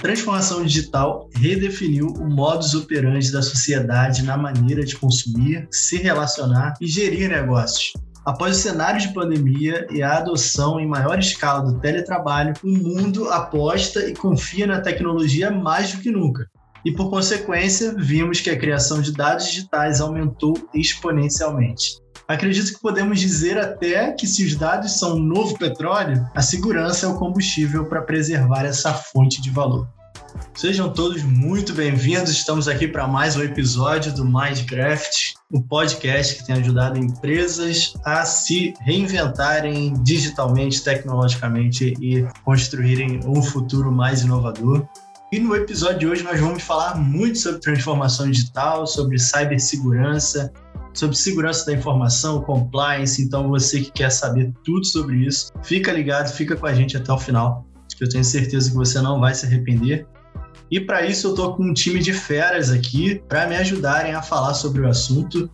transformação digital redefiniu o modus operandi da sociedade na maneira de consumir, se relacionar e gerir negócios. Após o cenário de pandemia e a adoção em maior escala do teletrabalho, o mundo aposta e confia na tecnologia mais do que nunca. E por consequência, vimos que a criação de dados digitais aumentou exponencialmente. Acredito que podemos dizer até que se os dados são um novo petróleo, a segurança é o combustível para preservar essa fonte de valor. Sejam todos muito bem-vindos. Estamos aqui para mais um episódio do Minecraft, o podcast que tem ajudado empresas a se reinventarem digitalmente, tecnologicamente e construírem um futuro mais inovador. E no episódio de hoje nós vamos falar muito sobre transformação digital, sobre cibersegurança, sobre segurança da informação, compliance. Então, você que quer saber tudo sobre isso, fica ligado, fica com a gente até o final, que eu tenho certeza que você não vai se arrepender. E para isso eu estou com um time de feras aqui para me ajudarem a falar sobre o assunto.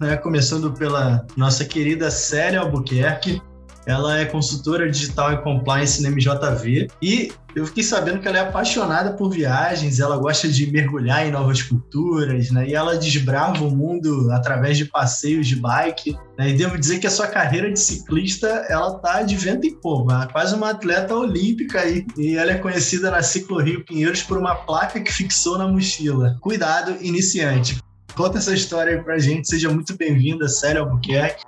Né? Começando pela nossa querida Célia Albuquerque, ela é consultora digital e compliance na MJV e eu fiquei sabendo que ela é apaixonada por viagens, ela gosta de mergulhar em novas culturas, né? E ela desbrava o mundo através de passeios de bike. Né? E devo dizer que a sua carreira de ciclista, ela tá de vento em popa, quase uma atleta olímpica aí. E ela é conhecida na Ciclo Rio Pinheiros por uma placa que fixou na mochila. Cuidado, iniciante. Conta essa história aí pra gente, seja muito bem-vinda, Célia Albuquerque.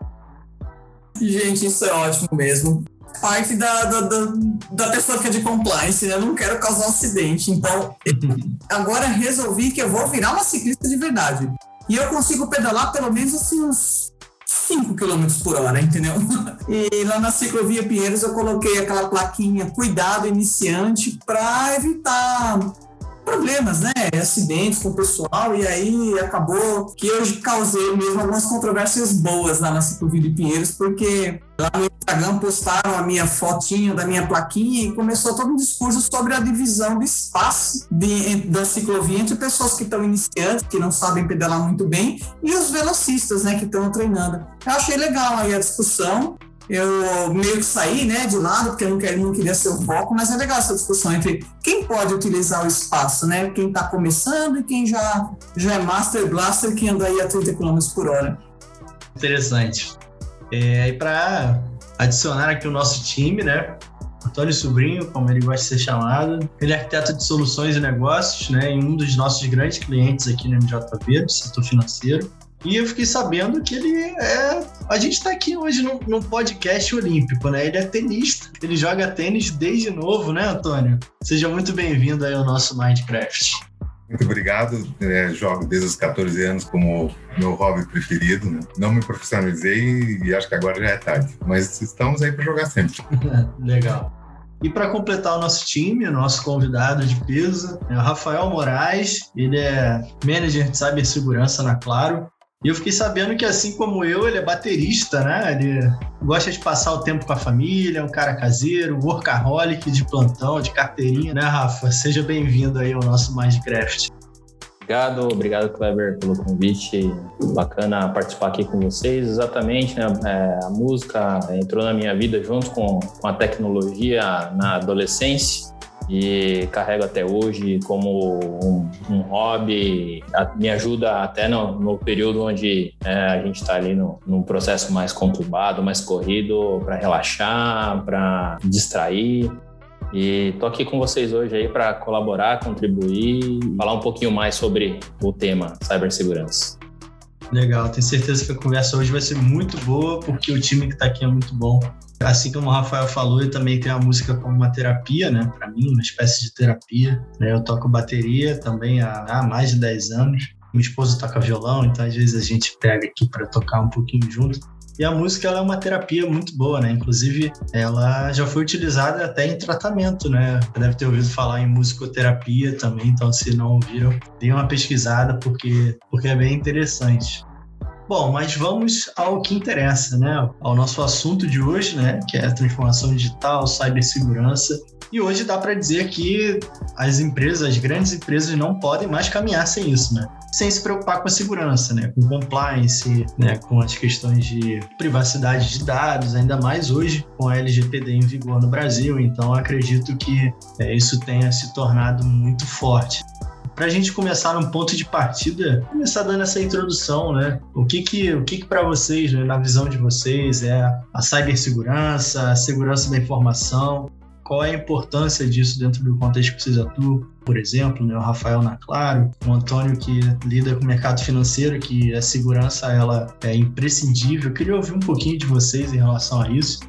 Gente, isso é ótimo mesmo. Parte da, da, da, da pessoa que é de compliance, né? Eu não quero causar um acidente. Então, agora resolvi que eu vou virar uma ciclista de verdade. E eu consigo pedalar pelo menos assim uns 5 km por hora, entendeu? E lá na ciclovia Pinheiros eu coloquei aquela plaquinha cuidado iniciante para evitar problemas, né? Acidentes com o pessoal, e aí acabou que eu causei mesmo algumas controvérsias boas lá na Ciclovia de Pinheiros, porque lá no Instagram postaram a minha fotinha da minha plaquinha e começou todo um discurso sobre a divisão do espaço de, da ciclovia entre pessoas que estão iniciantes, que não sabem pedalar muito bem, e os velocistas, né, que estão treinando. Eu achei legal aí a discussão, eu meio que saí né, de lado, porque eu não queria, não queria ser o foco, mas é legal essa discussão entre quem pode utilizar o espaço, né? Quem está começando e quem já, já é Master Blaster que anda aí a 30 km por hora. Interessante. É, e para adicionar aqui o nosso time, né? Antônio Sobrinho, como ele gosta de ser chamado, ele é arquiteto de soluções e negócios, né? E um dos nossos grandes clientes aqui no MJB, do setor financeiro. E eu fiquei sabendo que ele é. A gente está aqui hoje num, num, podcast olímpico, né? Ele é tenista, ele joga tênis desde novo, né, Antônio? Seja muito bem-vindo aí ao nosso Minecraft. Muito obrigado. É, jogo desde os 14 anos como meu hobby preferido. Né? Não me profissionalizei e acho que agora já é tarde. Mas estamos aí para jogar sempre. Legal. E para completar o nosso time, o nosso convidado de peso é o Rafael Moraes. Ele é manager de cibersegurança na Claro. E eu fiquei sabendo que, assim como eu, ele é baterista, né? Ele gosta de passar o tempo com a família, é um cara caseiro, workaholic de plantão, de carteirinha, né, Rafa? Seja bem-vindo aí ao nosso Minecraft. Obrigado, obrigado, Kleber, pelo convite. Bacana participar aqui com vocês. Exatamente, né? É, a música entrou na minha vida junto com, com a tecnologia na adolescência e carrego até hoje como um, um hobby. Me ajuda até no, no período onde é, a gente está ali no, num processo mais conturbado, mais corrido, para relaxar, para distrair. E tô aqui com vocês hoje aí para colaborar, contribuir, falar um pouquinho mais sobre o tema cibersegurança. Legal, tenho certeza que a conversa hoje vai ser muito boa, porque o time que está aqui é muito bom. Assim como o Rafael falou, eu também tenho a música como uma terapia, né? Para mim, uma espécie de terapia. Né? Eu toco bateria também há, mais de 10 anos. Minha esposa toca violão, então às vezes a gente pega aqui para tocar um pouquinho junto. E a música ela é uma terapia muito boa, né? Inclusive, ela já foi utilizada até em tratamento, né? Deve ter ouvido falar em musicoterapia também, então se não ouviram, deem uma pesquisada porque, porque é bem interessante. Bom, mas vamos ao que interessa, né? Ao nosso assunto de hoje, né? Que é a transformação digital, cibersegurança. E hoje dá para dizer que as empresas, as grandes empresas, não podem mais caminhar sem isso, né? sem se preocupar com a segurança, né? Com compliance, né? Com as questões de privacidade de dados, ainda mais hoje com a LGPD em vigor no Brasil. Então, acredito que é, isso tenha se tornado muito forte para a gente começar num ponto de partida, começar dando essa introdução, né? O que que, o que, que para vocês, né, na visão de vocês, é a cibersegurança, a segurança da informação? Qual é a importância disso dentro do contexto que vocês atuam? Por exemplo, né, o Rafael na Claro, o Antônio que lida com o mercado financeiro, que a segurança ela é imprescindível. Eu queria ouvir um pouquinho de vocês em relação a isso.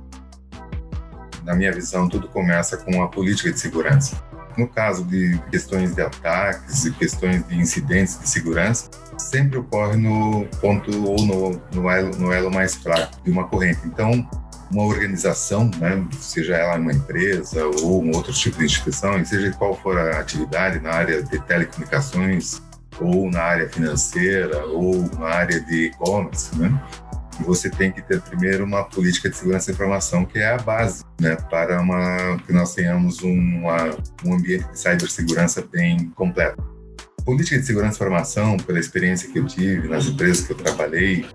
Na minha visão, tudo começa com a política de segurança. No caso de questões de ataques e questões de incidentes de segurança, sempre ocorre no ponto ou no, no, elo, no elo mais fraco de uma corrente. Então, uma organização, né, seja ela uma empresa ou um outro tipo de instituição, e seja qual for a atividade na área de telecomunicações ou na área financeira ou na área de e-commerce, né, você tem que ter primeiro uma política de segurança da informação que é a base, né, para uma, que nós tenhamos uma, um ambiente de cibersegurança bem completo. Política de segurança da informação, pela experiência que eu tive nas empresas que eu trabalhei,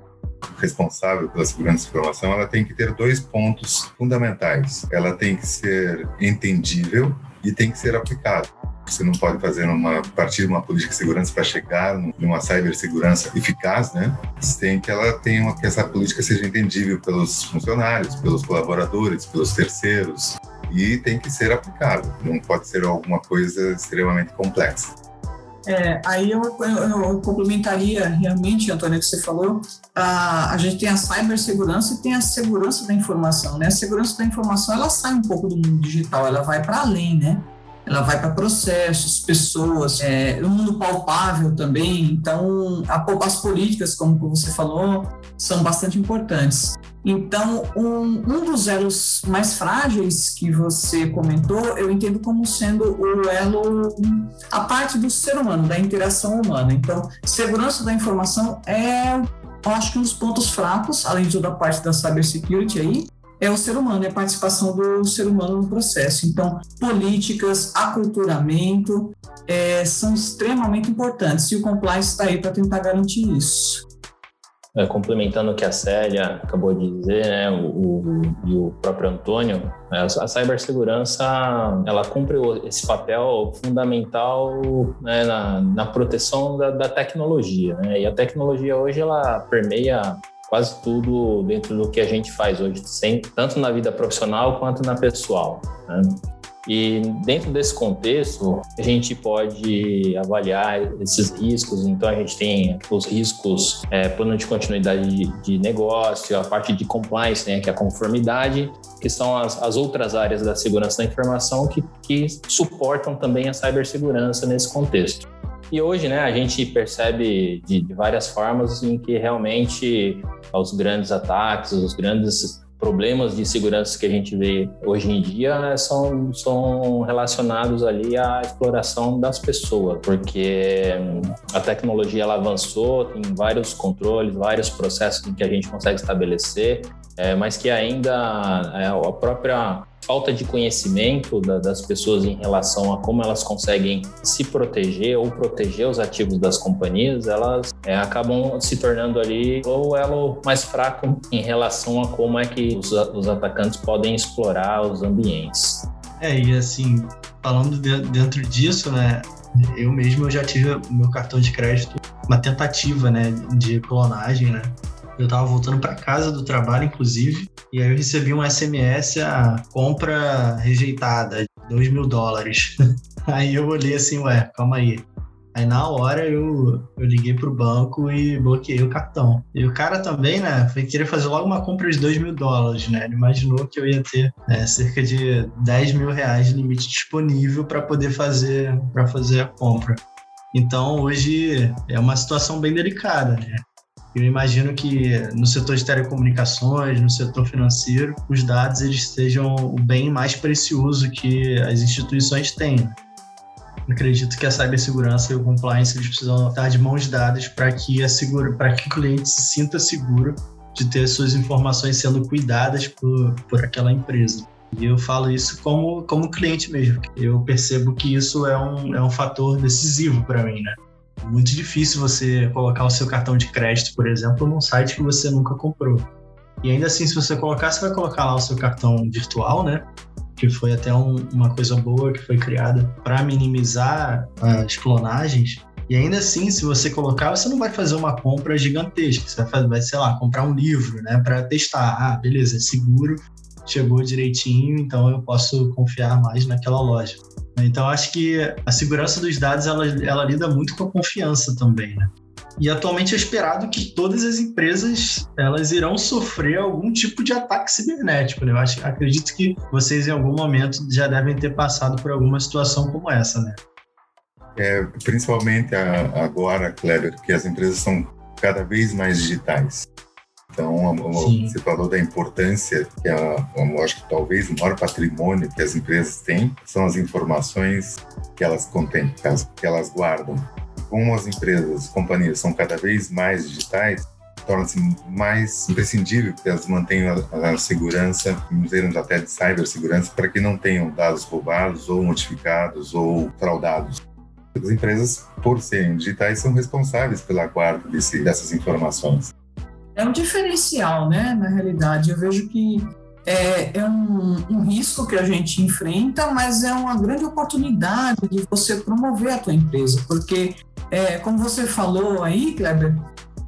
responsável pela segurança da informação, ela tem que ter dois pontos fundamentais. Ela tem que ser entendível e tem que ser aplicada. Você não pode fazer uma partir de uma política de segurança para chegar numa cibersegurança eficaz, né? Você tem que ela tenha que essa política seja entendível pelos funcionários, pelos colaboradores, pelos terceiros e tem que ser aplicável. Não pode ser alguma coisa extremamente complexa. É, aí eu, eu, eu, complementaria realmente, Antônio, que você falou, a, a gente tem a cibersegurança e tem a segurança da informação, né? A segurança da informação, ela sai um pouco do mundo digital, ela vai para além, né? ela vai para processos, pessoas, é, um mundo palpável também. Então, a, as políticas, como você falou, são bastante importantes. Então, um, um dos elos mais frágeis que você comentou, eu entendo como sendo o elo, a parte do ser humano, da interação humana. Então, segurança da informação é, eu acho que um dos pontos fracos, além de toda a parte da cybersecurity aí, é o ser humano, é a participação do ser humano no processo. Então, políticas, aculturamento é, são extremamente importantes e o compliance está aí para tentar garantir isso. É, complementando o que a Célia acabou de dizer, né, o, o, e o próprio Antônio, né, a cibersegurança ela cumpre esse papel fundamental né, na, na, proteção da, da tecnologia. Né, e a tecnologia hoje ela permeia quase tudo dentro do que a gente faz hoje, tanto na vida profissional quanto na pessoal. Né? E dentro desse contexto, a gente pode avaliar esses riscos. Então, a gente tem os riscos, é, plano de continuidade de, de, negócio, a parte de compliance, né, que é a conformidade, que são as, as outras áreas da segurança da informação que, que suportam também a cibersegurança nesse contexto. E hoje, né, a gente percebe de, de várias formas em que realmente os grandes ataques, os grandes problemas de segurança que a gente vê hoje em dia né, são, são relacionados ali à exploração das pessoas, porque hum, a tecnologia ela avançou, tem vários controles, vários processos que a gente consegue estabelecer, é, mas que ainda é, a própria falta de conhecimento da, das pessoas em relação a como elas conseguem se proteger ou proteger os ativos das companhias, elas é, acabam se tornando ali ou elo mais fraco em relação a como é que os, os atacantes podem explorar os ambientes. É, e assim, falando de, dentro disso, né, eu mesmo eu já tive o meu cartão de crédito, uma tentativa, né, de clonagem, né, eu tava voltando para casa do trabalho, inclusive, e aí eu recebi um SMS, a compra rejeitada, 2 mil dólares. aí eu olhei assim, ué, calma aí. Aí na hora eu, eu liguei pro banco e bloqueei o cartão. E o cara também, né, foi querer fazer logo uma compra de 2 mil dólares, né? Ele imaginou que eu ia ter é, cerca de 10 mil reais de limite disponível para poder fazer para fazer a compra. Então hoje é uma situação bem delicada, né? Eu imagino que no setor de telecomunicações, no setor financeiro, os dados eles sejam o bem mais precioso que as instituições têm. Acredito que a cibersegurança e o compliance eles precisam estar de mãos dadas para que, a segura, que o cliente se sinta seguro de ter suas informações sendo cuidadas por, por aquela empresa. E eu falo isso como, como cliente mesmo. Eu percebo que isso é um, é um fator decisivo para mim, né? Muito difícil você colocar o seu cartão de crédito, por exemplo, num site que você nunca comprou. E ainda assim, se você colocar, você vai colocar lá o seu cartão virtual, né? Que foi até um, uma coisa boa que foi criada para minimizar as clonagens. E ainda assim, se você colocar, você não vai fazer uma compra gigantesca. Você vai, fazer, vai sei lá, comprar um livro, né, para testar. Ah, beleza, é seguro, chegou direitinho, então eu posso confiar mais naquela loja. Então, acho que a segurança dos dados ela, ela lida muito com a confiança também, né? E atualmente é esperado que todas as empresas elas irão sofrer algum tipo de ataque cibernético. Né? Eu acho, acredito que vocês em algum momento já devem ter passado por alguma situação como essa, né? É, principalmente agora, Kleber, que as empresas são cada vez mais digitais. Então, Sim. você falou da importância que a, acho que talvez o maior patrimônio que as empresas têm são as informações que elas contêm, que elas, que elas guardam. Como as empresas, as companhias são cada vez mais digitais, torna-se mais imprescindível que elas mantenham a, a segurança, em termos até de cibersegurança, para que não tenham dados roubados ou modificados ou fraudados. As empresas, por serem digitais, são responsáveis pela guarda desse, dessas informações é um diferencial, né? Na realidade, eu vejo que é, é um, um, risco que a gente enfrenta, mas é uma grande oportunidade de você promover a tua empresa, porque, é, como você falou aí, Kleber,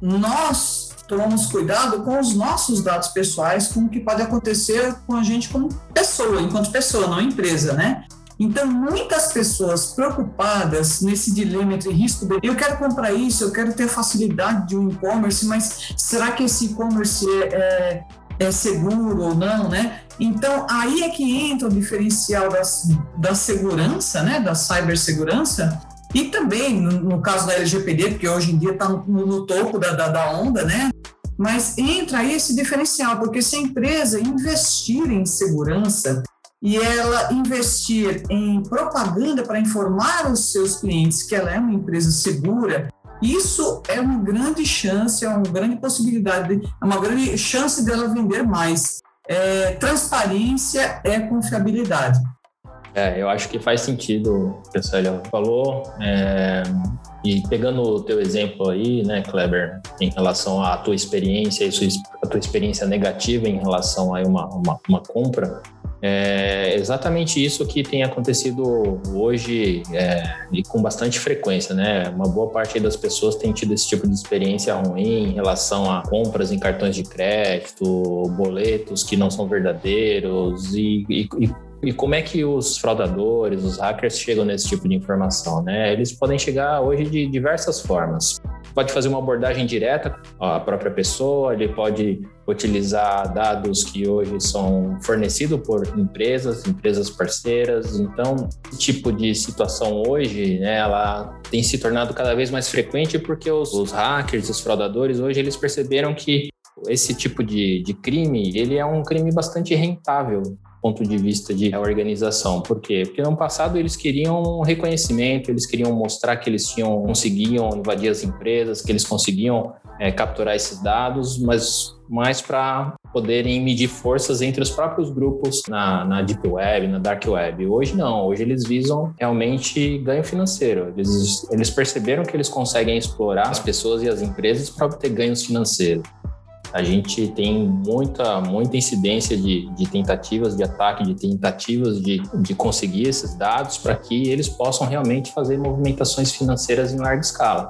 nós tomamos cuidado com os nossos dados pessoais, com o que pode acontecer com a gente como pessoa, enquanto pessoa, não empresa, né? Então, muitas pessoas preocupadas nesse dilema entre risco de eu quero comprar isso, eu quero ter facilidade de um e-commerce, mas será que esse e-commerce é, é, é, seguro ou não, né? Então, aí é que entra o diferencial das, da segurança, né, da cibersegurança, e também, no, no caso da LGPD, porque hoje em dia está no, no, topo da, da, da onda, né? Mas entra aí esse diferencial, porque se a empresa investir em segurança, e ela investir em propaganda para informar os seus clientes que ela é uma empresa segura, isso é uma grande chance, é uma grande possibilidade, é uma grande chance dela vender mais. É, transparência é confiabilidade. É, eu acho que faz sentido o que a Célia falou. É, e pegando o teu exemplo aí, né, Kleber, em relação à tua experiência, a tua experiência negativa em relação a uma, uma, uma compra, é exatamente isso que tem acontecido hoje é, e com bastante frequência, né? Uma boa parte das pessoas tem tido esse tipo de experiência ruim em relação a compras em cartões de crédito, boletos que não são verdadeiros e, e, e como é que os fraudadores, os hackers chegam nesse tipo de informação, né? Eles podem chegar hoje de diversas formas pode fazer uma abordagem direta à própria pessoa, ele pode utilizar dados que hoje são fornecidos por empresas, empresas parceiras. Então, esse tipo de situação hoje, né, ela tem se tornado cada vez mais frequente porque os, os hackers, os fraudadores, hoje eles perceberam que esse tipo de, de crime, ele é um crime bastante rentável ponto de vista de organização. Por quê? Porque no passado eles queriam reconhecimento, eles queriam mostrar que eles tinham, conseguiam invadir as empresas, que eles conseguiam é, capturar esses dados, mas mais para poderem medir forças entre os próprios grupos na, na Deep Web, na Dark Web. Hoje não, hoje eles visam realmente ganho financeiro. Eles, eles perceberam que eles conseguem explorar as pessoas e as empresas para obter ganhos financeiros a gente tem muita, muita incidência de, de tentativas de ataque, de tentativas de, de conseguir esses dados para que eles possam realmente fazer movimentações financeiras em larga escala.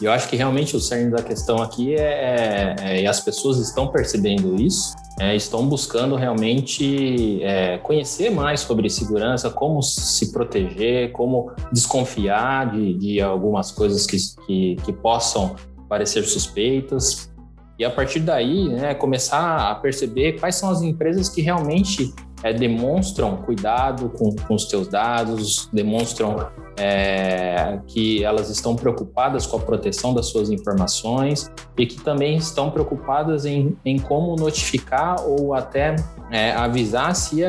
E eu acho que realmente o cerne da questão aqui é, é, é e as pessoas estão percebendo isso, é, estão buscando realmente é, conhecer mais sobre segurança, como se proteger, como desconfiar de, de algumas coisas que, que, que possam parecer suspeitas e a partir daí, né, começar a perceber quais são as empresas que realmente é, demonstram cuidado com, com, os teus dados, demonstram é, que elas estão preocupadas com a proteção das suas informações e que também estão preocupadas em, em como notificar ou até é, avisar se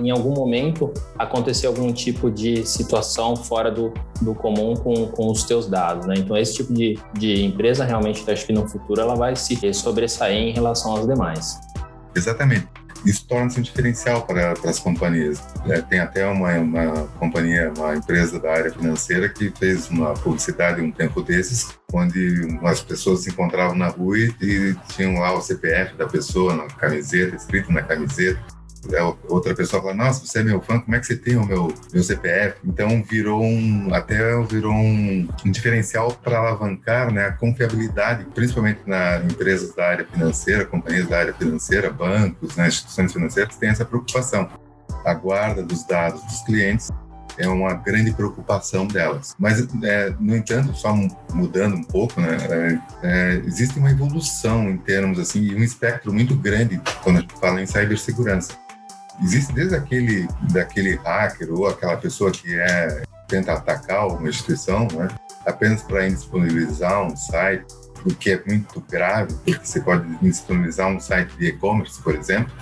em algum momento acontecer algum tipo de situação fora do, do comum com, com os teus dados. Né? Então, esse tipo de, de empresa realmente, acho que no futuro ela vai se sobressair em relação às demais. Exatamente. Isso torna-se um diferencial para, para as companhias. É, tem até uma, uma companhia, uma empresa da área financeira que fez uma publicidade um tempo desses, onde umas pessoas se encontravam na rua e, e tinham lá o CPF da pessoa na camiseta, escrito na camiseta outra pessoa fala, nossa, você é meu fã, como é que você tem o meu, meu CPF? Então virou um, até virou um, um diferencial para alavancar né, a confiabilidade, principalmente na empresas da área financeira, companhias da área financeira, bancos, né, instituições financeiras, tem essa preocupação. A guarda dos dados dos clientes é uma grande preocupação delas. Mas, é, no entanto, só mudando um pouco, né, é, é, existe uma evolução em termos assim e um espectro muito grande quando a gente fala em cibersegurança. Existe desde aquele daquele hacker ou aquela pessoa que é tenta atacar uma instituição, né, apenas para indisponibilizar um site, o que é muito grave, porque você pode disponibilizar um site de e-commerce, por exemplo,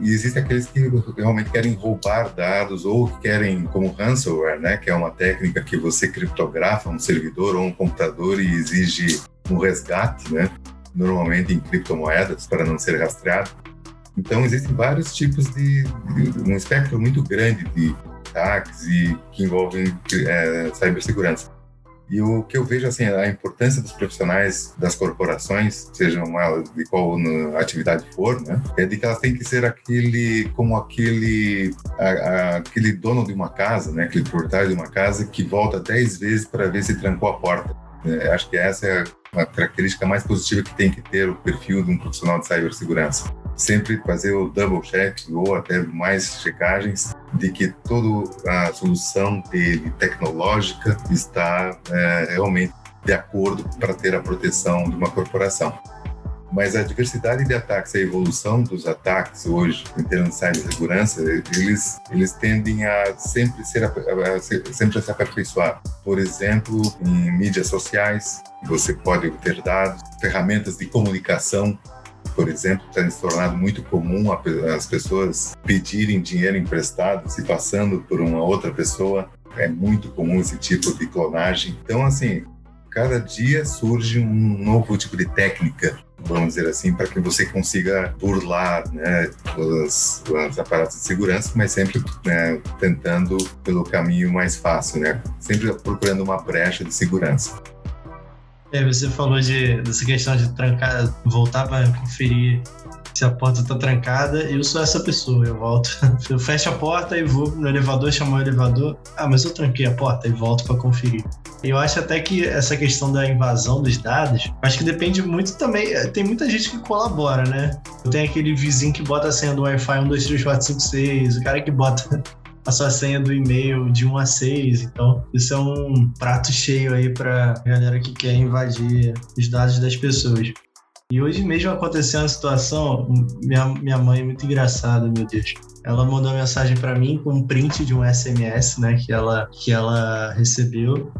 e existem aqueles que realmente querem roubar dados ou querem, como ransomware, né, que é uma técnica que você criptografa um servidor ou um computador e exige um resgate, né, normalmente em criptomoedas para não ser rastreado. Então, existem vários tipos de, de um espectro muito grande de ataques e que envolvem é, cibersegurança. E o que eu vejo, assim, a importância dos profissionais das corporações, sejam elas de qual atividade for, né, é de que elas têm que ser aquele, como aquele, a, a, aquele dono de uma casa, né, aquele proprietário de uma casa que volta dez vezes para ver se trancou a porta. É, acho que essa é a característica mais positiva que tem que ter o perfil de um profissional de cibersegurança sempre fazer o double check ou até mais checagens de que toda a solução dele tecnológica está é, realmente de acordo para ter a proteção de uma corporação. Mas a diversidade de ataques, a evolução dos ataques hoje, em termos de cibersegurança, eles, eles tendem a sempre, ser, a, sempre a se aperfeiçoar. Por exemplo, em mídias sociais, você pode obter dados, ferramentas de comunicação por exemplo, tem se tornado muito comum as pessoas pedirem dinheiro emprestado se passando por uma outra pessoa. É muito comum esse tipo de clonagem. Então, assim, cada dia surge um novo tipo de técnica, vamos dizer assim, para que você consiga burlar né, os aparatos de segurança, mas sempre né, tentando pelo caminho mais fácil, né? sempre procurando uma brecha de segurança. É, você falou de, dessa questão de trancar, voltar para conferir se a porta está trancada. Eu sou essa pessoa, eu volto, eu fecho a porta e vou no elevador, chamo o elevador. Ah, mas eu tranquei a porta e volto para conferir. Eu acho até que essa questão da invasão dos dados, acho que depende muito também. Tem muita gente que colabora, né? Tenho aquele vizinho que bota a senha do Wi-Fi 1, 2, 3, 4, 5, 6, o cara que bota a sua senha do e-mail de 1 a 6. Então, isso é um prato cheio aí para galera que quer invadir os dados das pessoas. E hoje mesmo aconteceu uma situação, minha, minha mãe é muito engraçada, meu Deus. Ela mandou uma mensagem para mim com um print de um SMS, né, que ela, que ela recebeu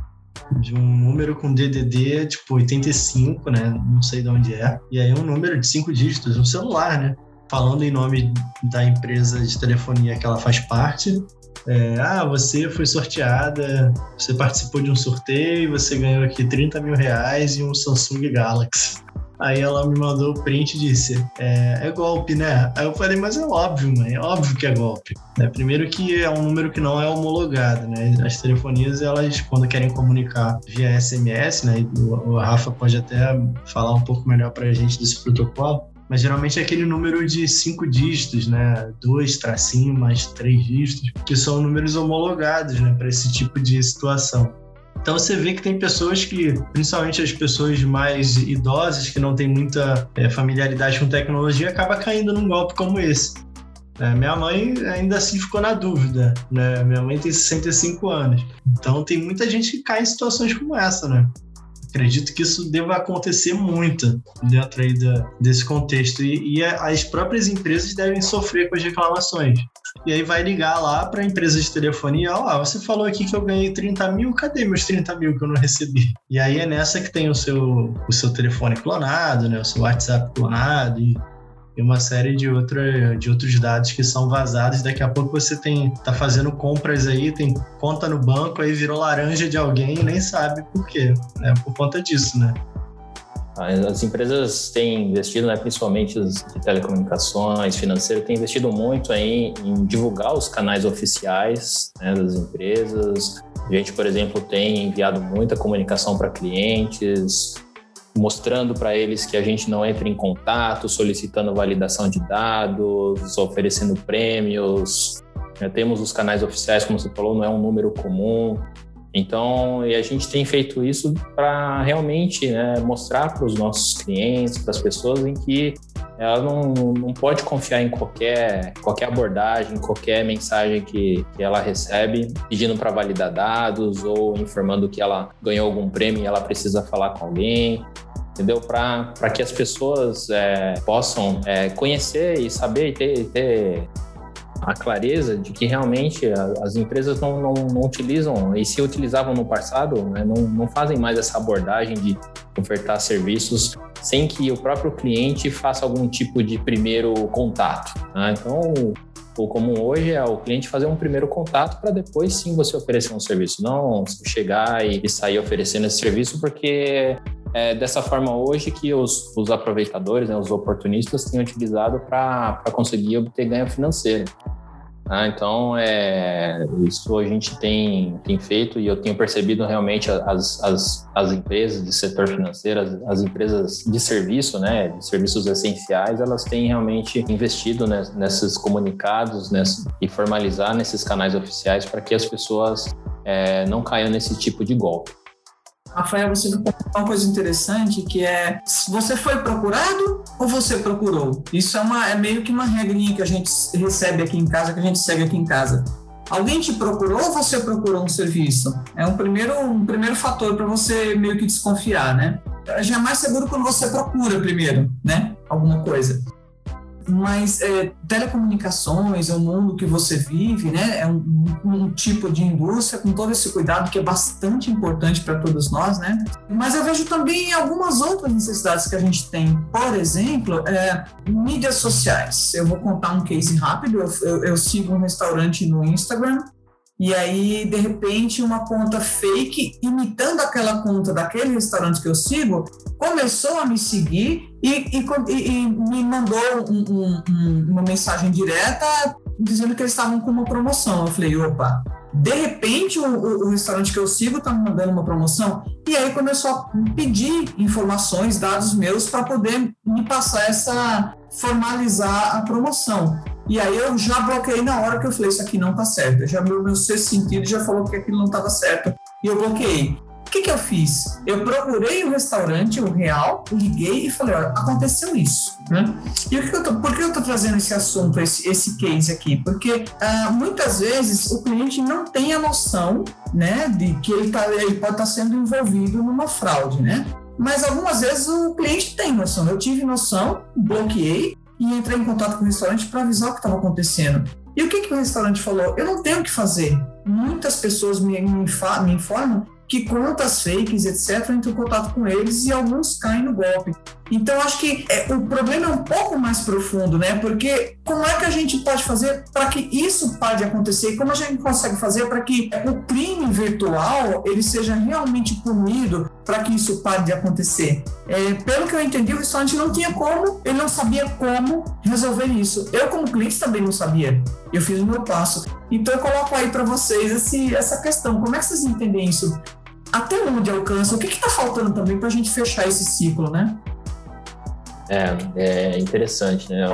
de um número com DDD tipo 85, né, não sei de onde é. E aí um número de cinco dígitos, um celular, né? falando em nome da empresa de telefonia que ela faz parte. É, ah, você foi sorteada, você participou de um sorteio, você ganhou aqui 30 mil reais e um Samsung Galaxy. Aí ela me mandou o print e disse: é, é, golpe, né? Aí eu falei: Mas é óbvio, mãe, é óbvio que é golpe. É, primeiro, que é um número que não é homologado, né? As telefonias, elas, quando querem comunicar via SMS, né? O, o Rafa pode até falar um pouco melhor para a gente desse protocolo mas geralmente é aquele número de cinco dígitos, né? Dois tracinho mais três dígitos, que são números homologados, né? Para esse tipo de situação. Então você vê que tem pessoas que, principalmente as pessoas mais idosas, que não têm muita é, familiaridade com tecnologia, acaba caindo num golpe como esse. É, minha mãe ainda assim ficou na dúvida, né? Minha mãe tem 65 anos. Então tem muita gente que cai em situações como essa, né? Acredito que isso deva acontecer muito dentro aí da, desse contexto. E, e, as próprias empresas devem sofrer com as reclamações. E aí vai ligar lá para a empresa de telefonia, ó, oh, você falou aqui que eu ganhei 30 mil, cadê meus 30 mil que eu não recebi? E aí é nessa que tem o seu, o seu telefone clonado, né, o seu WhatsApp clonado, e e uma série de, outra, de outros dados que são vazados. Daqui a pouco você tem tá fazendo compras aí, tem conta no banco, aí virou laranja de alguém e nem sabe por quê, né? Por conta disso, né? As empresas têm investido, né, principalmente as de telecomunicações, financeiro, têm investido muito aí em divulgar os canais oficiais né, das empresas. A gente, por exemplo, tem enviado muita comunicação para clientes, mostrando para eles que a gente não entra em contato, solicitando validação de dados, oferecendo prêmios. Temos os canais oficiais, como você falou, não é um número comum. Então, e a gente tem feito isso para realmente né, mostrar para os nossos clientes, para as pessoas, em que ela não, não pode confiar em qualquer, qualquer abordagem, qualquer mensagem que, que ela recebe pedindo para validar dados ou informando que ela ganhou algum prêmio e ela precisa falar com alguém entendeu? Para que as pessoas é, possam é, conhecer e saber e ter, ter a clareza de que realmente as empresas não, não, não utilizam, e se utilizavam no passado, né, não, não fazem mais essa abordagem de ofertar serviços sem que o próprio cliente faça algum tipo de primeiro contato. Né? Então, o comum hoje é o cliente fazer um primeiro contato para depois sim você oferecer um serviço, não chegar e, sair oferecendo esse serviço, porque é dessa forma hoje que os, os aproveitadores, né, os oportunistas, têm utilizado para conseguir obter ganho financeiro. Ah, então, é, isso a gente tem, tem feito e eu tenho percebido realmente as, as, as empresas de setor financeiro, as, as empresas de serviço, né, de serviços essenciais, elas têm realmente investido nesses comunicados nessa, e formalizar nesses canais oficiais para que as pessoas é, não caiam nesse tipo de golpe. Rafael, você falou uma coisa interessante que é você foi procurado ou você procurou? Isso é, uma, é meio que uma regrinha que a gente recebe aqui em casa, que a gente segue aqui em casa. Alguém te procurou ou você procurou um serviço? É um primeiro, um primeiro fator para você meio que desconfiar, né? Já é mais seguro quando você procura primeiro, né? Alguma coisa mas é, telecomunicações é um mundo que você vive, né? É um, um, tipo de indústria com todo esse cuidado que é bastante importante para todos nós, né? Mas eu vejo também algumas outras necessidades que a gente tem. Por exemplo, é, mídias sociais. Eu vou contar um case rápido. Eu, eu, eu sigo um restaurante no Instagram e aí, de repente, uma conta fake, imitando aquela conta daquele restaurante que eu sigo, começou a me seguir e, e, e me mandou um, um, uma mensagem direta dizendo que eles estavam com uma promoção. Eu falei, opa, de repente o, o, o restaurante que eu sigo está me mandando uma promoção. E aí começou a pedir informações, dados meus, para poder me passar essa, formalizar a promoção. E aí eu já bloqueei na hora que eu falei, isso aqui não tá certo. Já meu, meu sexto sentido já falou que aquilo não estava certo. E eu bloqueei. O que, que eu fiz? Eu procurei o restaurante, o real, liguei e falei, olha, aconteceu isso. Né? E o que eu tô, por que eu estou trazendo esse assunto, esse, esse case aqui? Porque ah, muitas vezes o cliente não tem a noção né, de que ele, tá, ele pode estar tá sendo envolvido numa fraude, né? Mas algumas vezes o cliente tem noção. Eu tive noção, bloqueei, e entrei em contato com o restaurante para avisar o que estava acontecendo. E o que, que o restaurante falou? Eu não tenho o que fazer. Muitas pessoas me, me, me informam que contas fakes, etc., entram em contato com eles e alguns caem no golpe. Então, acho que é, o problema é um pouco mais profundo, né? Porque como é que a gente pode fazer para que isso pare de acontecer? E como a gente consegue fazer para que o crime virtual ele seja realmente punido para que isso pare de acontecer? É, pelo que eu entendi, o restaurante não tinha como, ele não sabia como resolver isso. Eu, como cliente, também não sabia. Eu fiz o meu passo. Então, eu coloco aí para vocês esse, essa questão. Como é que vocês entendem isso? Até onde alcança? O que está faltando também para a gente fechar esse ciclo, né? É, é interessante, né?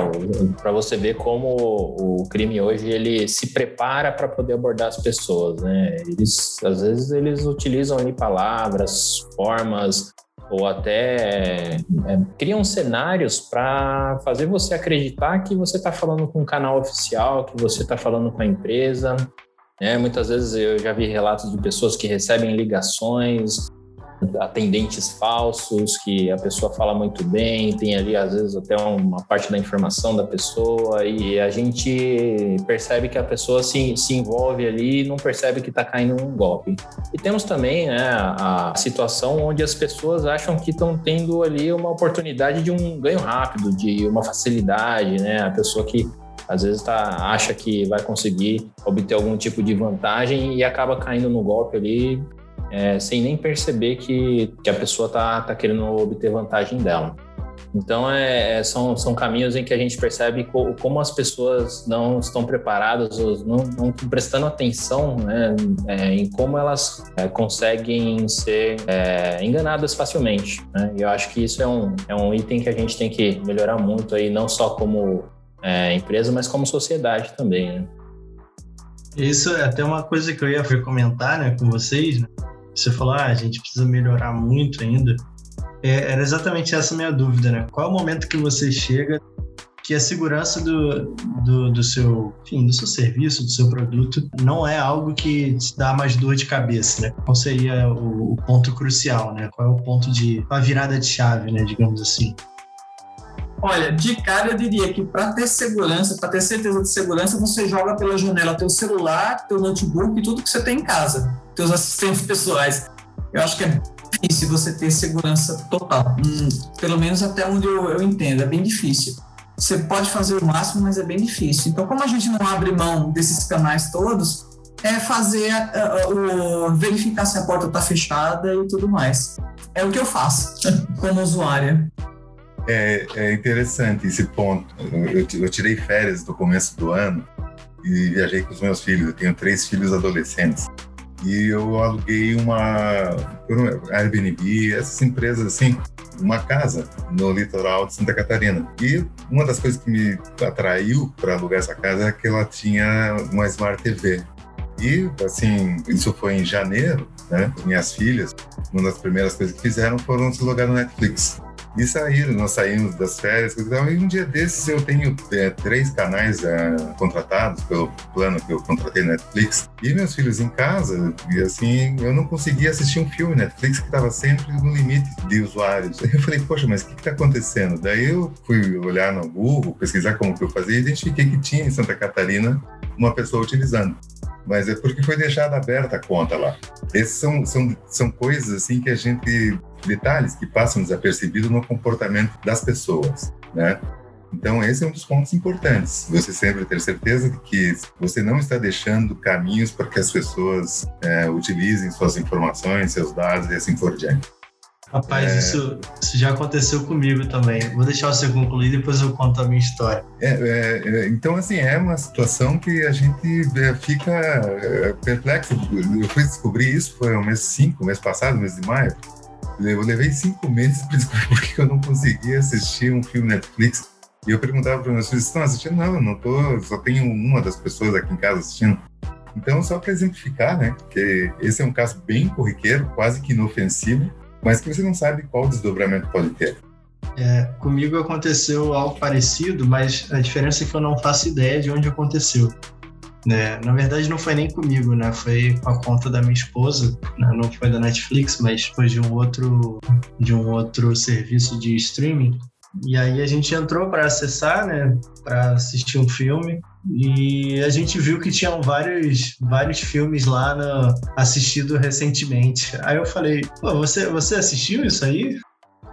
Para você ver como o crime hoje ele se prepara para poder abordar as pessoas, né? Eles, às vezes eles utilizam ali palavras, formas ou até é, criam cenários para fazer você acreditar que você está falando com um canal oficial, que você está falando com a empresa. Né? Muitas vezes eu já vi relatos de pessoas que recebem ligações atendentes falsos, que a pessoa fala muito bem, tem ali às vezes até uma parte da informação da pessoa e a gente percebe que a pessoa se, se envolve ali e não percebe que está caindo num golpe. E temos também né, a situação onde as pessoas acham que estão tendo ali uma oportunidade de um ganho rápido, de uma facilidade, né? A pessoa que às vezes tá, acha que vai conseguir obter algum tipo de vantagem e acaba caindo no golpe ali é, sem nem perceber que, que a pessoa está tá querendo obter vantagem dela. Então, é, é, são, são caminhos em que a gente percebe co, como as pessoas não estão preparadas, não, não estão prestando atenção né, é, em como elas é, conseguem ser é, enganadas facilmente. Né? E eu acho que isso é um, é um item que a gente tem que melhorar muito aí, não só como é, empresa, mas como sociedade também. Né? Isso é até uma coisa que eu ia comentar né, com vocês. Né? Você falou, ah, a gente precisa melhorar muito ainda. É, era exatamente essa minha dúvida, né? Qual é o momento que você chega que a segurança do, do, do, seu, enfim, do seu serviço, do seu produto, não é algo que te dá mais dor de cabeça, né? Qual seria o, o ponto crucial, né? Qual é o ponto de a virada de chave, né? Digamos assim. Olha, de cara eu diria que para ter segurança, para ter certeza de segurança, você joga pela janela teu celular, teu notebook e tudo que você tem em casa, teus assistentes pessoais. Eu acho que é difícil você ter segurança total. Hum, pelo menos até onde eu, eu entendo, é bem difícil. Você pode fazer o máximo, mas é bem difícil. Então, como a gente não abre mão desses canais todos, é fazer o verificar se a porta está fechada e tudo mais. É o que eu faço como usuária. É, é interessante esse ponto. Eu, eu tirei férias no começo do ano e viajei com os meus filhos. Eu tenho três filhos adolescentes e eu aluguei uma Airbnb, essas empresas assim, uma casa no litoral de Santa Catarina. E uma das coisas que me atraiu para alugar essa casa é que ela tinha uma Smart TV. E, assim, isso foi em janeiro, né? Minhas filhas, uma das primeiras coisas que fizeram foram se logar no Netflix e saíram, nós saímos das férias. E um dia desses eu tenho é, três canais é, contratados pelo plano que eu contratei na Netflix. E meus filhos em casa, e assim, eu não conseguia assistir um filme Netflix que estava sempre no limite de usuários. Eu falei, poxa, mas o que está acontecendo? Daí eu fui olhar no Google, pesquisar como que eu fazia e identifiquei que tinha em Santa Catarina uma pessoa utilizando mas é porque foi deixada aberta a conta lá. Essas são, são, são coisas assim que a gente detalhes que passam desapercebidos no comportamento das pessoas, né? Então, esse é um dos pontos importantes. Você sempre ter certeza de que você não está deixando caminhos para que as pessoas é, utilizem suas informações, seus dados e assim por diante. Rapaz, é... isso, isso, já aconteceu comigo também. Vou deixar você concluir, depois eu conto a minha história. É, é, é então, assim, é uma situação que a gente é, fica é, perplexo. Eu fui descobrir isso, foi o mês 5, mês passado, mês de maio. Eu levei cinco meses para descobrir porque eu não conseguia assistir um filme Netflix. E eu perguntava para meus filhos, estão assistindo? Não, não tô, só tenho uma das pessoas aqui em casa assistindo. Então, só para exemplificar, né, que esse é um caso bem corriqueiro, quase que inofensivo, mas que você não sabe qual desdobramento pode ter. É, comigo aconteceu algo parecido, mas a diferença é que eu não faço ideia de onde aconteceu. Né? Na verdade, não foi nem comigo, né? Foi com a conta da minha esposa, né? não foi da Netflix, mas foi de um outro, de um outro serviço de streaming. E aí a gente entrou para acessar, né? Para assistir um filme. E a gente viu que tinham vários, vários filmes lá no, assistido recentemente. Aí eu falei, pô, você, você assistiu isso aí?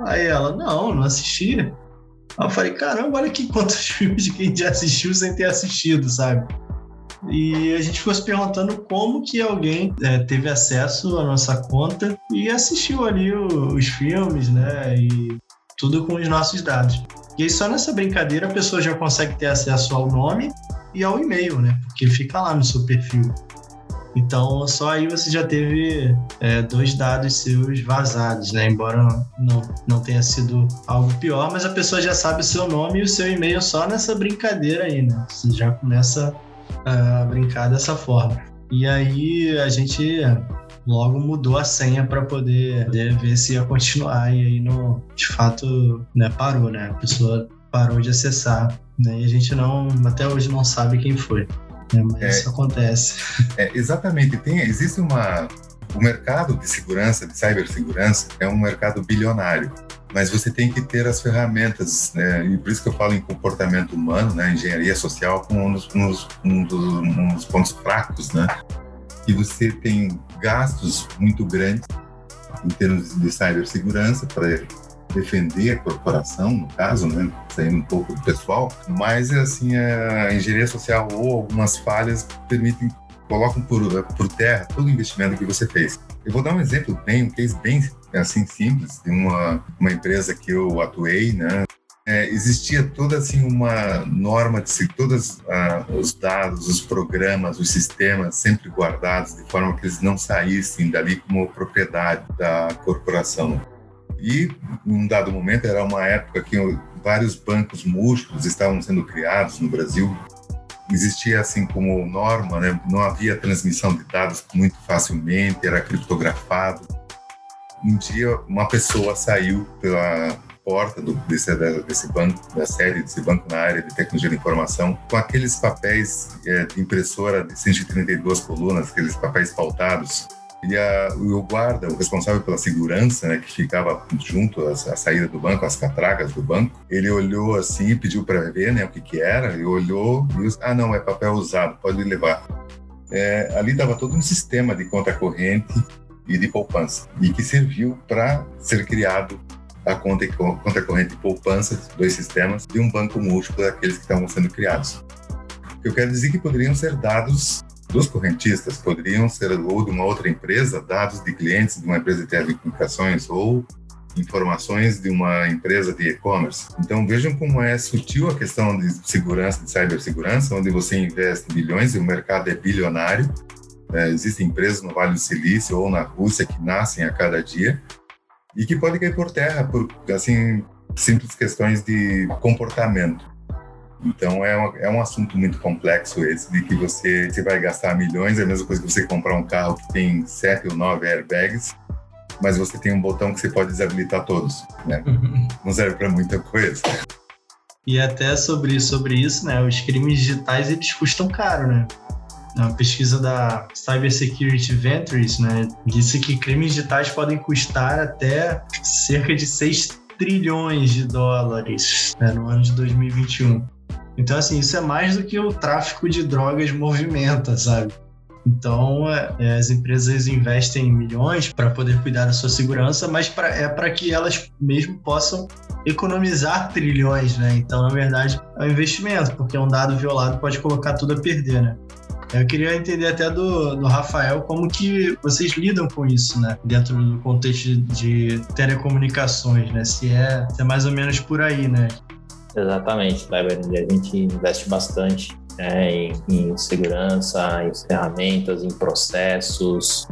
Aí ela, não, não assisti. Aí eu falei, caramba, olha aqui quantos filmes que a gente assistiu sem ter assistido, sabe? E a gente ficou se perguntando como que alguém é, teve acesso à nossa conta e assistiu ali os filmes, né? E tudo com os nossos dados. E aí só nessa brincadeira a pessoa já consegue ter acesso ao nome e ao e-mail, né? Porque fica lá no seu perfil. Então, só aí você já teve é, dois dados seus vazados, né? Embora não, não tenha sido algo pior, mas a pessoa já sabe o seu nome e o seu e-mail só nessa brincadeira aí, né? Você já começa a brincar dessa forma. E aí a gente logo mudou a senha para poder, poder, ver se ia continuar e aí no, de fato né, parou, né? A pessoa parou de acessar né? E a gente não, até hoje não sabe quem foi. Né? Mas é, isso acontece. É, exatamente. Tem, existe uma. O mercado de segurança, de cibersegurança, é um mercado bilionário mas você tem que ter as ferramentas, né? e por isso que eu falo em comportamento humano, né? engenharia social, como um dos, um dos, um dos, um dos pontos fracos, né? Que você tem gastos muito grandes em termos de cibersegurança para defender a corporação, no caso, né, saindo um pouco do pessoal, mas assim a engenharia social ou algumas falhas permitem colocam por, por terra todo o investimento que você fez. Eu vou dar um exemplo bem, um case bem assim simples de uma, uma empresa que eu atuei, né? É, existia toda assim uma norma de se todos ah, os dados, os programas, os sistemas sempre guardados de forma que eles não saíssem dali como propriedade da corporação. E, em um dado momento, era uma época que vários bancos múltiplos estavam sendo criados no Brasil. Existia, assim, como norma, né? não havia transmissão de dados muito facilmente, era criptografado. Um dia, uma pessoa saiu pela porta do, desse, desse banco, da sede desse banco na área de tecnologia de informação, com aqueles papéis é, de impressora de 132 colunas, aqueles papéis pautados, e a, o guarda, o responsável pela segurança, né, que ficava junto à, à, saída do banco, as catracas do banco, ele olhou assim e pediu para ver né, o que, que era, ele olhou e disse, ah, não, é papel usado, pode levar. É, ali estava todo um sistema de conta corrente e de poupança, e que serviu para ser criado a conta, conta corrente de poupança, dois sistemas, de um banco múltiplo daqueles que estavam sendo criados. Eu quero dizer que poderiam ser dados dos correntistas poderiam ser ou de uma outra empresa, dados de clientes de uma empresa de telecomunicações ou informações de uma empresa de e-commerce. Então vejam como é sutil a questão de segurança, de cibersegurança, onde você investe bilhões e o mercado é bilionário. É, existem empresas no Vale do Silício ou na Rússia que nascem a cada dia e que podem cair por terra por assim simples questões de comportamento. Então é, uma, é um assunto muito complexo esse, de que você, você vai gastar milhões, é a mesma coisa que você comprar um carro que tem sete ou nove airbags, mas você tem um botão que você pode desabilitar todos, né? Não serve para muita coisa. E até sobre, sobre isso, né? Os crimes digitais, eles custam caro, né? A pesquisa da Cybersecurity Ventures, né, disse que crimes digitais podem custar até cerca de 6 trilhões de dólares né, no ano de 2021. Então, assim, isso é mais do que o tráfico de drogas movimenta, sabe? Então, é, é as empresas investem milhões para poder cuidar da sua segurança, mas pra, é para que elas mesmo possam economizar trilhões, né? Então, na verdade, é um investimento, porque um dado violado pode colocar tudo a perder, né? Eu queria entender até do, do Rafael como que vocês lidam com isso, né? Dentro do contexto de telecomunicações, né? Se é, se é mais ou menos por aí, né? Exatamente, Kleber. A gente investe bastante né, em, em, segurança, em ferramentas, em processos,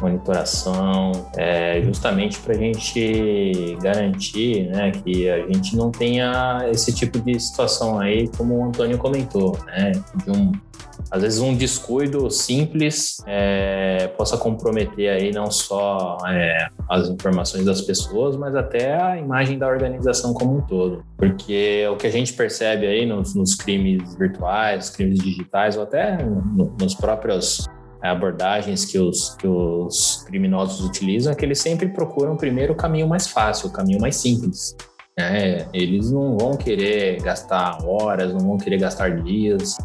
monitoração, é, justamente para a gente garantir né, que a gente não tenha esse tipo de situação aí, como o Antônio comentou, né, de um às vezes um descuido simples é, possa comprometer aí não só é, as informações das pessoas, mas até a imagem da organização como um todo. Porque o que a gente percebe aí nos, nos crimes virtuais, crimes digitais, ou até no, nos próprios é, abordagens que os, que os criminosos utilizam é que eles sempre procuram primeiro o caminho mais fácil, o caminho mais simples. É, eles não vão querer gastar horas, não vão querer gastar dias,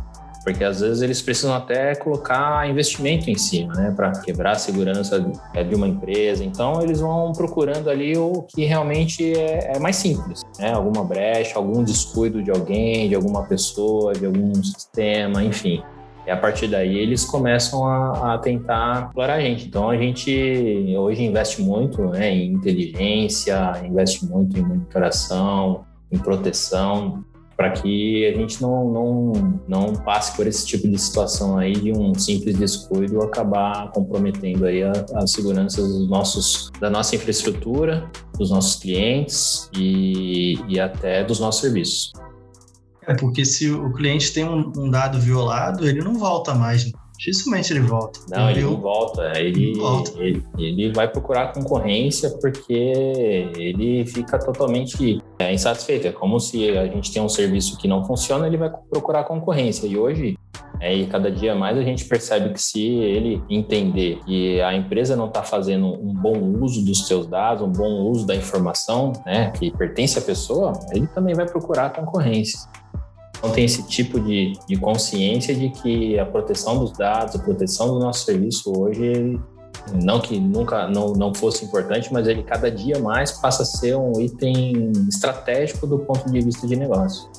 porque às vezes eles precisam até colocar investimento em cima, né, para quebrar a segurança é, de uma empresa. Então eles vão procurando ali o que realmente é, é mais simples, né, alguma brecha, algum descuido de alguém, de alguma pessoa, de algum sistema, enfim. E a partir daí eles começam a, a, tentar explorar a gente. Então a gente hoje investe muito né, em inteligência, investe muito em monitoração, em proteção para que a gente não, não, não passe por esse tipo de situação aí de um simples descuido acabar comprometendo aí a, a segurança dos nossos, da nossa infraestrutura, dos nossos clientes e, e até dos nossos serviços. É porque se o cliente tem um, um dado violado, ele não volta mais. Né? Dificilmente ele volta. Não, ele não volta. Ele, volta. Ele, ele, vai procurar concorrência porque ele fica totalmente é, insatisfeito. É como se a gente tem um serviço que não funciona, ele vai procurar concorrência. E hoje, é, e cada dia mais a gente percebe que se ele entender que a empresa não está fazendo um bom uso dos seus dados, um bom uso da informação né, que pertence à pessoa, ele também vai procurar concorrência não tem esse tipo de, de consciência de que a proteção dos dados, a proteção do nosso serviço hoje, não que nunca não, não fosse importante, mas ele cada dia mais passa a ser um item estratégico do ponto de vista de negócio.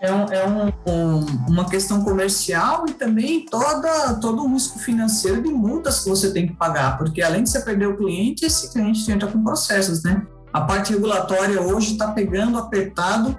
é, um, é um, um, uma questão comercial e também toda, todo o risco financeiro de multas que você tem que pagar, porque além de você perder o cliente, esse cliente entra com processos, né? A parte regulatória hoje está pegando apertado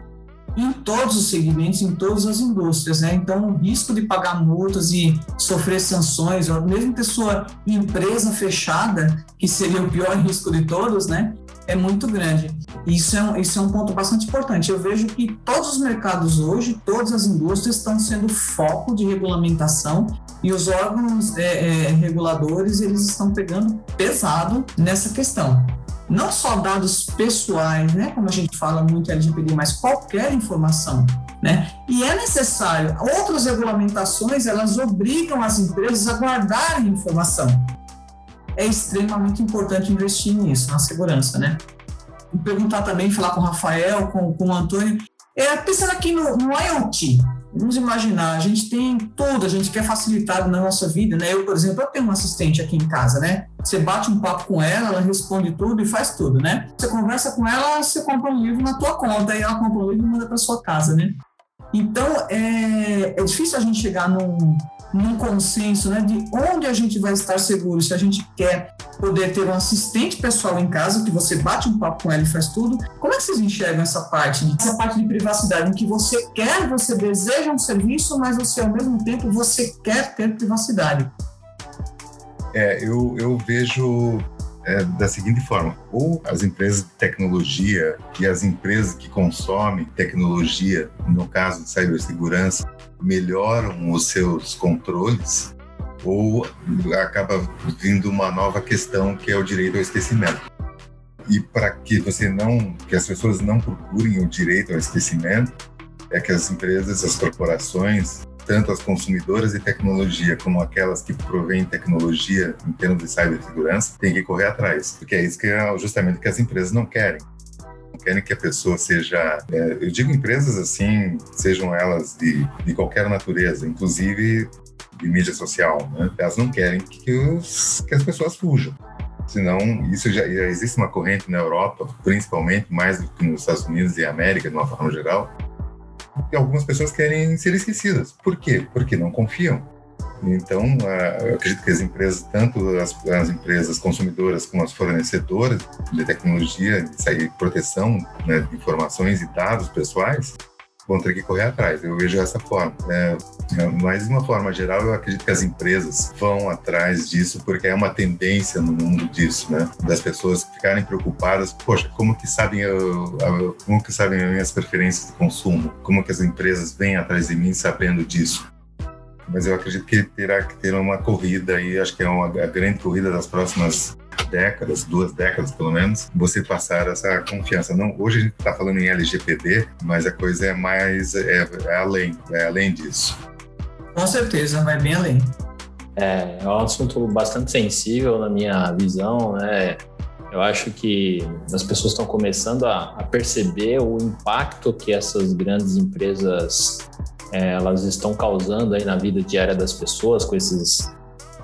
em todos os segmentos, em todas as indústrias, né? Então, o risco de pagar multas e sofrer sanções, ou mesmo ter sua empresa fechada, que seria o pior risco de todos, né? É muito grande. Isso é, um, isso é um ponto bastante importante. Eu vejo que todos os mercados hoje, todas as indústrias estão sendo foco de regulamentação e os órgãos é, é, reguladores eles estão pegando pesado nessa questão não só dados pessoais, né, como a gente fala muito LGPD, mas qualquer informação, né? E é necessário, outras regulamentações, elas obrigam as empresas a guardarem informação. É extremamente importante investir nisso, na segurança, né? Perguntar também, falar com o Rafael, com, com o Antônio, é, pensando aqui no, no IoT, Vamos imaginar, a gente tem tudo, a gente quer facilitar na nossa vida, né? Eu, por exemplo, eu tenho uma assistente aqui em casa, né? Você bate um papo com ela, ela responde tudo e faz tudo, né? Você conversa com ela, você compra um livro na tua conta e ela compra um livro e manda para sua casa, né? Então, é, é difícil a gente chegar num, num consenso né, de onde a gente vai estar seguro, se a gente quer poder ter um assistente pessoal em casa, que você bate um papo com ela e faz tudo. Como é que vocês enxergam essa parte, essa parte de privacidade, em que você quer, você deseja um serviço, mas você, ao mesmo tempo, você quer ter privacidade? É, eu, eu vejo é, da seguinte forma: ou as empresas de tecnologia e as empresas que consomem tecnologia, no caso de cibersegurança, melhoram os seus controles, ou acaba vindo uma nova questão que é o direito ao esquecimento. E para que você não, que as pessoas não procurem o direito ao esquecimento, é que as empresas, as corporações, tanto as consumidoras de tecnologia como aquelas que provêm tecnologia em termos de cibersegurança, têm que correr atrás, porque é isso que é justamente que as empresas não querem não querem que a pessoa seja. É, eu digo empresas assim, sejam elas de, de qualquer natureza, inclusive de mídia social, né? elas não querem que, os, que as pessoas fujam. Senão, isso já, já, existe uma corrente na Europa, principalmente, mais do que nos Estados Unidos e América, de uma forma geral, que algumas pessoas querem ser esquecidas. Por quê? Porque não confiam. Então, eu acredito que as empresas, tanto as, as, empresas consumidoras como as fornecedoras de tecnologia, de proteção né, de informações e dados pessoais, vão ter que correr atrás. Eu vejo dessa forma. Né? Mas, de uma forma geral, eu acredito que as empresas vão atrás disso porque é uma tendência no mundo disso, né? Das pessoas ficarem preocupadas, poxa, como que sabem, eu, como que sabem as minhas preferências de consumo? Como que as empresas vêm atrás de mim sabendo disso? mas eu acredito que terá que ter uma corrida e acho que é uma a grande corrida das próximas décadas, duas décadas pelo menos, você passar essa confiança. Não, hoje a gente está falando em LGPD, mas a coisa é mais é, é além, é além disso. Com certeza, vai bem além. É, é um assunto bastante sensível na minha visão, né? Eu acho que as pessoas estão começando a, a perceber o impacto que essas grandes empresas é, elas estão causando aí na vida diária das pessoas com esses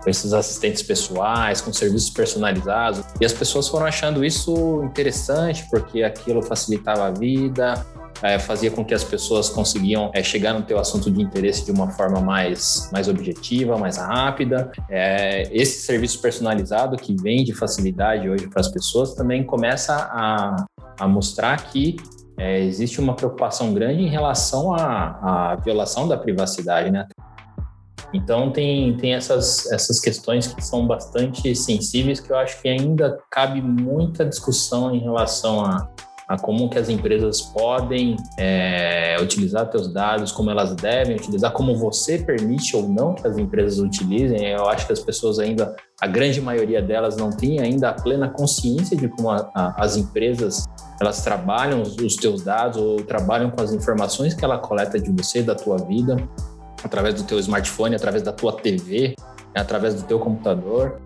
com esses assistentes pessoais, com serviços personalizados. E as pessoas foram achando isso interessante porque aquilo facilitava a vida, é, fazia com que as pessoas conseguiam é, chegar no teu assunto de interesse de uma forma mais, mais objetiva, mais rápida. É, esse serviço personalizado que vem de facilidade hoje para as pessoas também começa a, a mostrar que existe uma preocupação grande em relação à, à violação da privacidade, né? Então tem, tem essas, essas questões que são bastante sensíveis que eu acho que ainda cabe muita discussão em relação a, a como que as empresas podem é, utilizar seus dados, como elas devem utilizar, como você permite ou não que as empresas utilizem. Eu acho que as pessoas ainda, a grande maioria delas não tem ainda a plena consciência de como a, a, as empresas elas trabalham os, os teus dados ou trabalham com as informações que ela coleta de você, da tua vida, através do teu smartphone, através da tua TV, através do teu computador.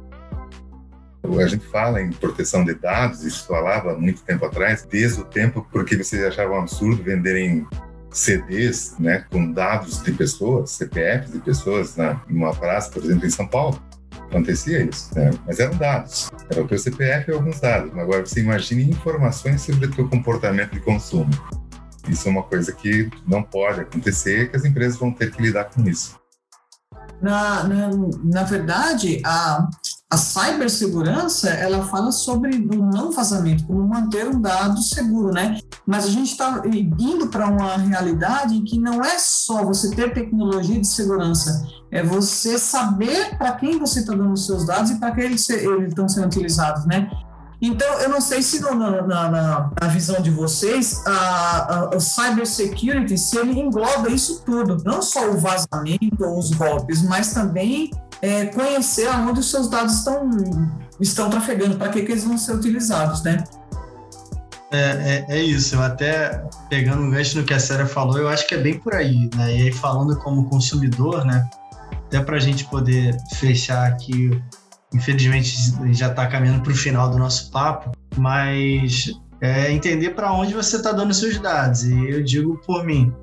A gente fala em proteção de dados, isso falava muito tempo atrás, desde o tempo porque vocês achavam absurdo venderem CDs né, com dados de pessoas, CPFs de pessoas, na, numa praça, por exemplo, em São Paulo. Acontecia isso, né? mas eram dados. Era o teu CPF e alguns dados. Agora você imagine informações sobre o teu comportamento de consumo. Isso é uma coisa que não pode acontecer, que as empresas vão ter que lidar com isso. Na, na, na verdade, a, a cibersegurança, ela fala sobre o não vazamento, como manter um dado seguro, né? Mas a gente está indo para uma realidade em que não é só você ter tecnologia de segurança, é você saber para quem você está dando os seus dados e para que eles estão sendo utilizados, né? Então, eu não sei se na, na, na, na visão de vocês, a, a, o cybersecurity, se ele engloba isso tudo, não só o vazamento ou os golpes, mas também é, conhecer aonde os seus dados estão, estão trafegando, para que, que eles vão ser utilizados, né? É, é, é, isso, eu até pegando um gancho no que a Séria falou, eu acho que é bem por aí, né? E aí falando como consumidor, né? Até para a gente poder fechar aqui Infelizmente, já está caminhando para o final do nosso papo, mas é entender para onde você está dando seus dados. E eu digo por mim,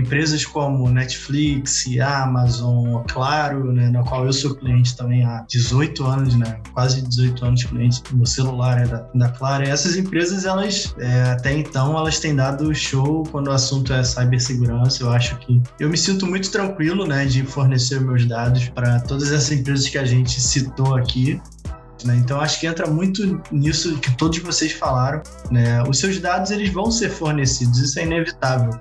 empresas como Netflix, Amazon, Claro, né, na qual eu sou cliente também há 18 anos, né, quase 18 anos cliente, meu celular é da, da Claro. Essas empresas, elas é, até então, elas têm dado show quando o assunto é cibersegurança. Eu acho que eu me sinto muito tranquilo, né, de fornecer meus dados para todas essas empresas que a gente citou aqui. Né? Então acho que entra muito nisso que todos vocês falaram. Né? Os seus dados eles vão ser fornecidos, isso é inevitável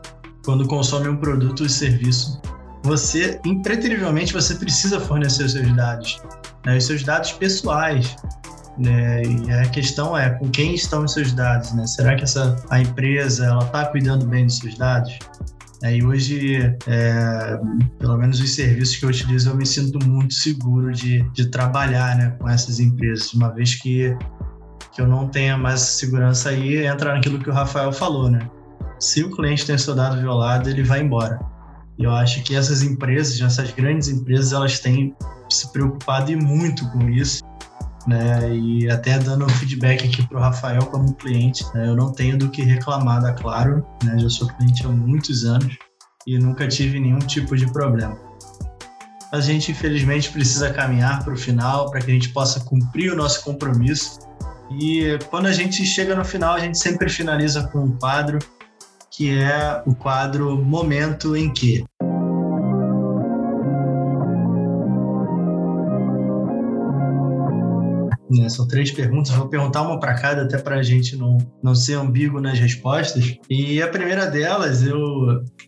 quando consome um produto ou serviço, você, impreterivelmente, você precisa fornecer os seus dados, né, os seus dados pessoais. Né, e a questão é com quem estão os seus dados, né? Será que essa a empresa ela está cuidando bem dos seus dados? É, e hoje, é, pelo menos os serviços que eu utilizo, eu me sinto muito seguro de, de trabalhar né, com essas empresas, uma vez que, que eu não tenha mais segurança aí, entra naquilo que o Rafael falou, né? Se o cliente tem seu dado violado, ele vai embora. E eu acho que essas empresas, essas grandes empresas, elas têm se preocupado e muito com isso, né? E até dando feedback aqui para o Rafael como cliente, né? eu não tenho do que reclamar da Claro, né? Já sou cliente há muitos anos e nunca tive nenhum tipo de problema. A gente infelizmente precisa caminhar para o final para que a gente possa cumprir o nosso compromisso. E quando a gente chega no final, a gente sempre finaliza com um quadro que é o quadro Momento em que. Né, são três perguntas, vou perguntar uma para cada, até para a gente não, não ser ambíguo nas respostas. E a primeira delas eu,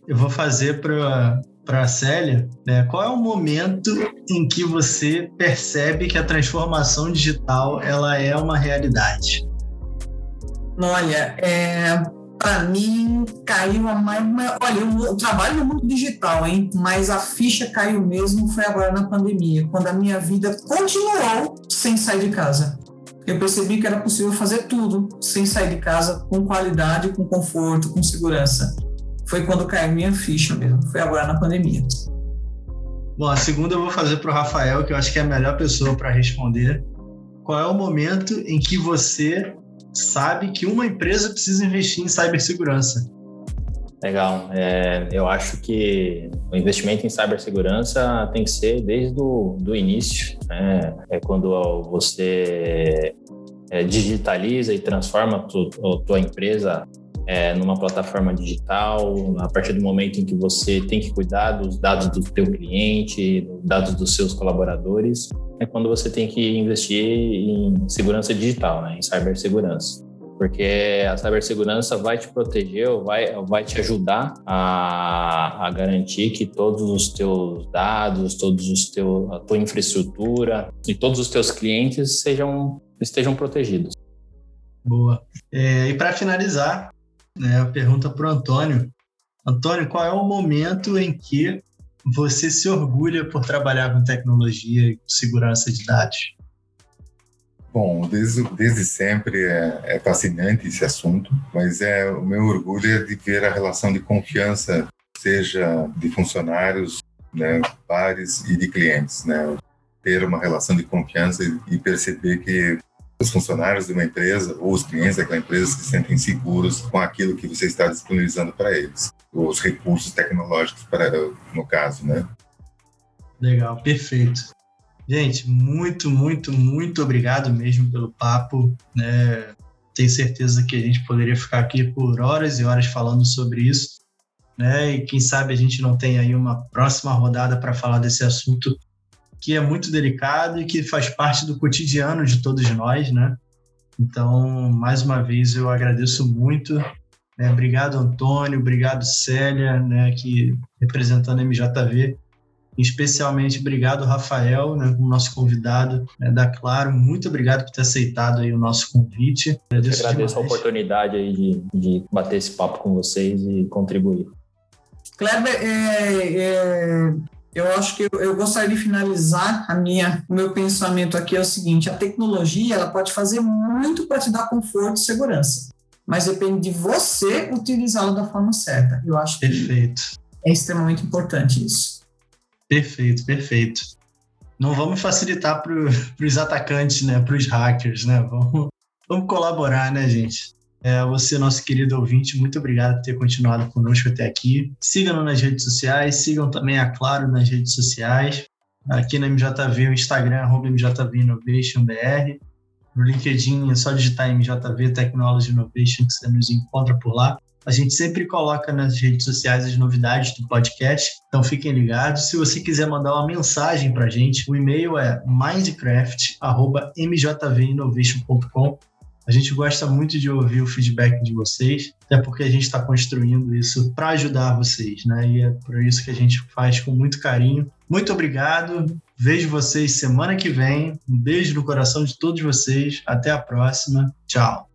eu vou fazer para para a Célia, né, qual é o momento em que você percebe que a transformação digital ela é uma realidade? Olha, é, para mim, caiu a mais. Olha, eu, trabalho no mundo digital, hein? Mas a ficha caiu mesmo foi agora na pandemia, quando a minha vida continuou sem sair de casa. Eu percebi que era possível fazer tudo sem sair de casa, com qualidade, com conforto, com segurança. Foi quando caiu minha ficha mesmo, foi agora na pandemia. Bom, a segunda eu vou fazer para o Rafael, que eu acho que é a melhor pessoa para responder. Qual é o momento em que você sabe que uma empresa precisa investir em cibersegurança. Legal. É, eu acho que o investimento em cibersegurança tem que ser desde o do início. Né? É quando você é, digitaliza e transforma a tu, a tua empresa é, numa plataforma digital, a partir do momento em que você tem que cuidar dos dados do teu cliente, dados dos seus colaboradores, é quando você tem que investir em segurança digital, né, em cibersegurança. Porque a cibersegurança vai te proteger, vai, vai te ajudar a, a garantir que todos os teus dados, todos os teus, a tua infraestrutura e todos os teus clientes sejam, estejam protegidos. Boa. É, e para finalizar, né, a pergunta para o Antônio. Antônio, qual é o momento em que você se orgulha por trabalhar com tecnologia e segurança de dados? Bom, desde, desde sempre é, é, fascinante esse assunto, mas é o meu orgulho é de ver a relação de confiança, seja de funcionários, né, pares e de clientes, né? Ter uma relação de confiança e perceber que os funcionários de uma empresa ou os clientes daquela empresa se sentem seguros com aquilo que você está disponibilizando para eles, os recursos tecnológicos para no caso, né? Legal, perfeito. Gente, muito, muito, muito obrigado mesmo pelo papo, né? tenho certeza que a gente poderia ficar aqui por horas e horas falando sobre isso, né? E quem sabe a gente não tem aí uma próxima rodada para falar desse assunto que é muito delicado e que faz parte do cotidiano de todos nós, né? Então, mais uma vez, eu agradeço muito. Né? Obrigado, Antônio. Obrigado, Célia, né? que representando a MJV. Especialmente obrigado, Rafael, né, como nosso convidado né, da Claro. Muito obrigado por ter aceitado aí o nosso convite. Agradeço, agradeço a oportunidade aí de, de bater esse papo com vocês e contribuir. Kleber, é, é, eu acho que eu, eu, gostaria de finalizar a minha, o meu pensamento aqui é o seguinte: a tecnologia ela pode fazer muito para te dar conforto e segurança, mas depende de você utilizá-la da forma certa. Eu acho perfeito. é extremamente importante isso. Perfeito, perfeito. Não vamos facilitar para os atacantes, né? Para os hackers, né? Vamos, vamos colaborar, né, gente? É, você, nosso querido ouvinte, muito obrigado por ter continuado conosco até aqui. Sigam-nos nas redes sociais, sigam também a Claro nas redes sociais. Aqui na MJV, o Instagram, arroba MJV Innovation BR. No LinkedIn é só digitar MJV Technology Innovation que você nos encontra por lá. A gente sempre coloca nas redes sociais as novidades do podcast, então fiquem ligados. Se você quiser mandar uma mensagem para a gente, o e-mail é mindcraft.mjvinnovation.com. A gente gosta muito de ouvir o feedback de vocês, até porque a gente está construindo isso para ajudar vocês, né? E é por isso que a gente faz com muito carinho. Muito obrigado. Vejo vocês semana que vem. Um beijo no coração de todos vocês. Até a próxima. Tchau.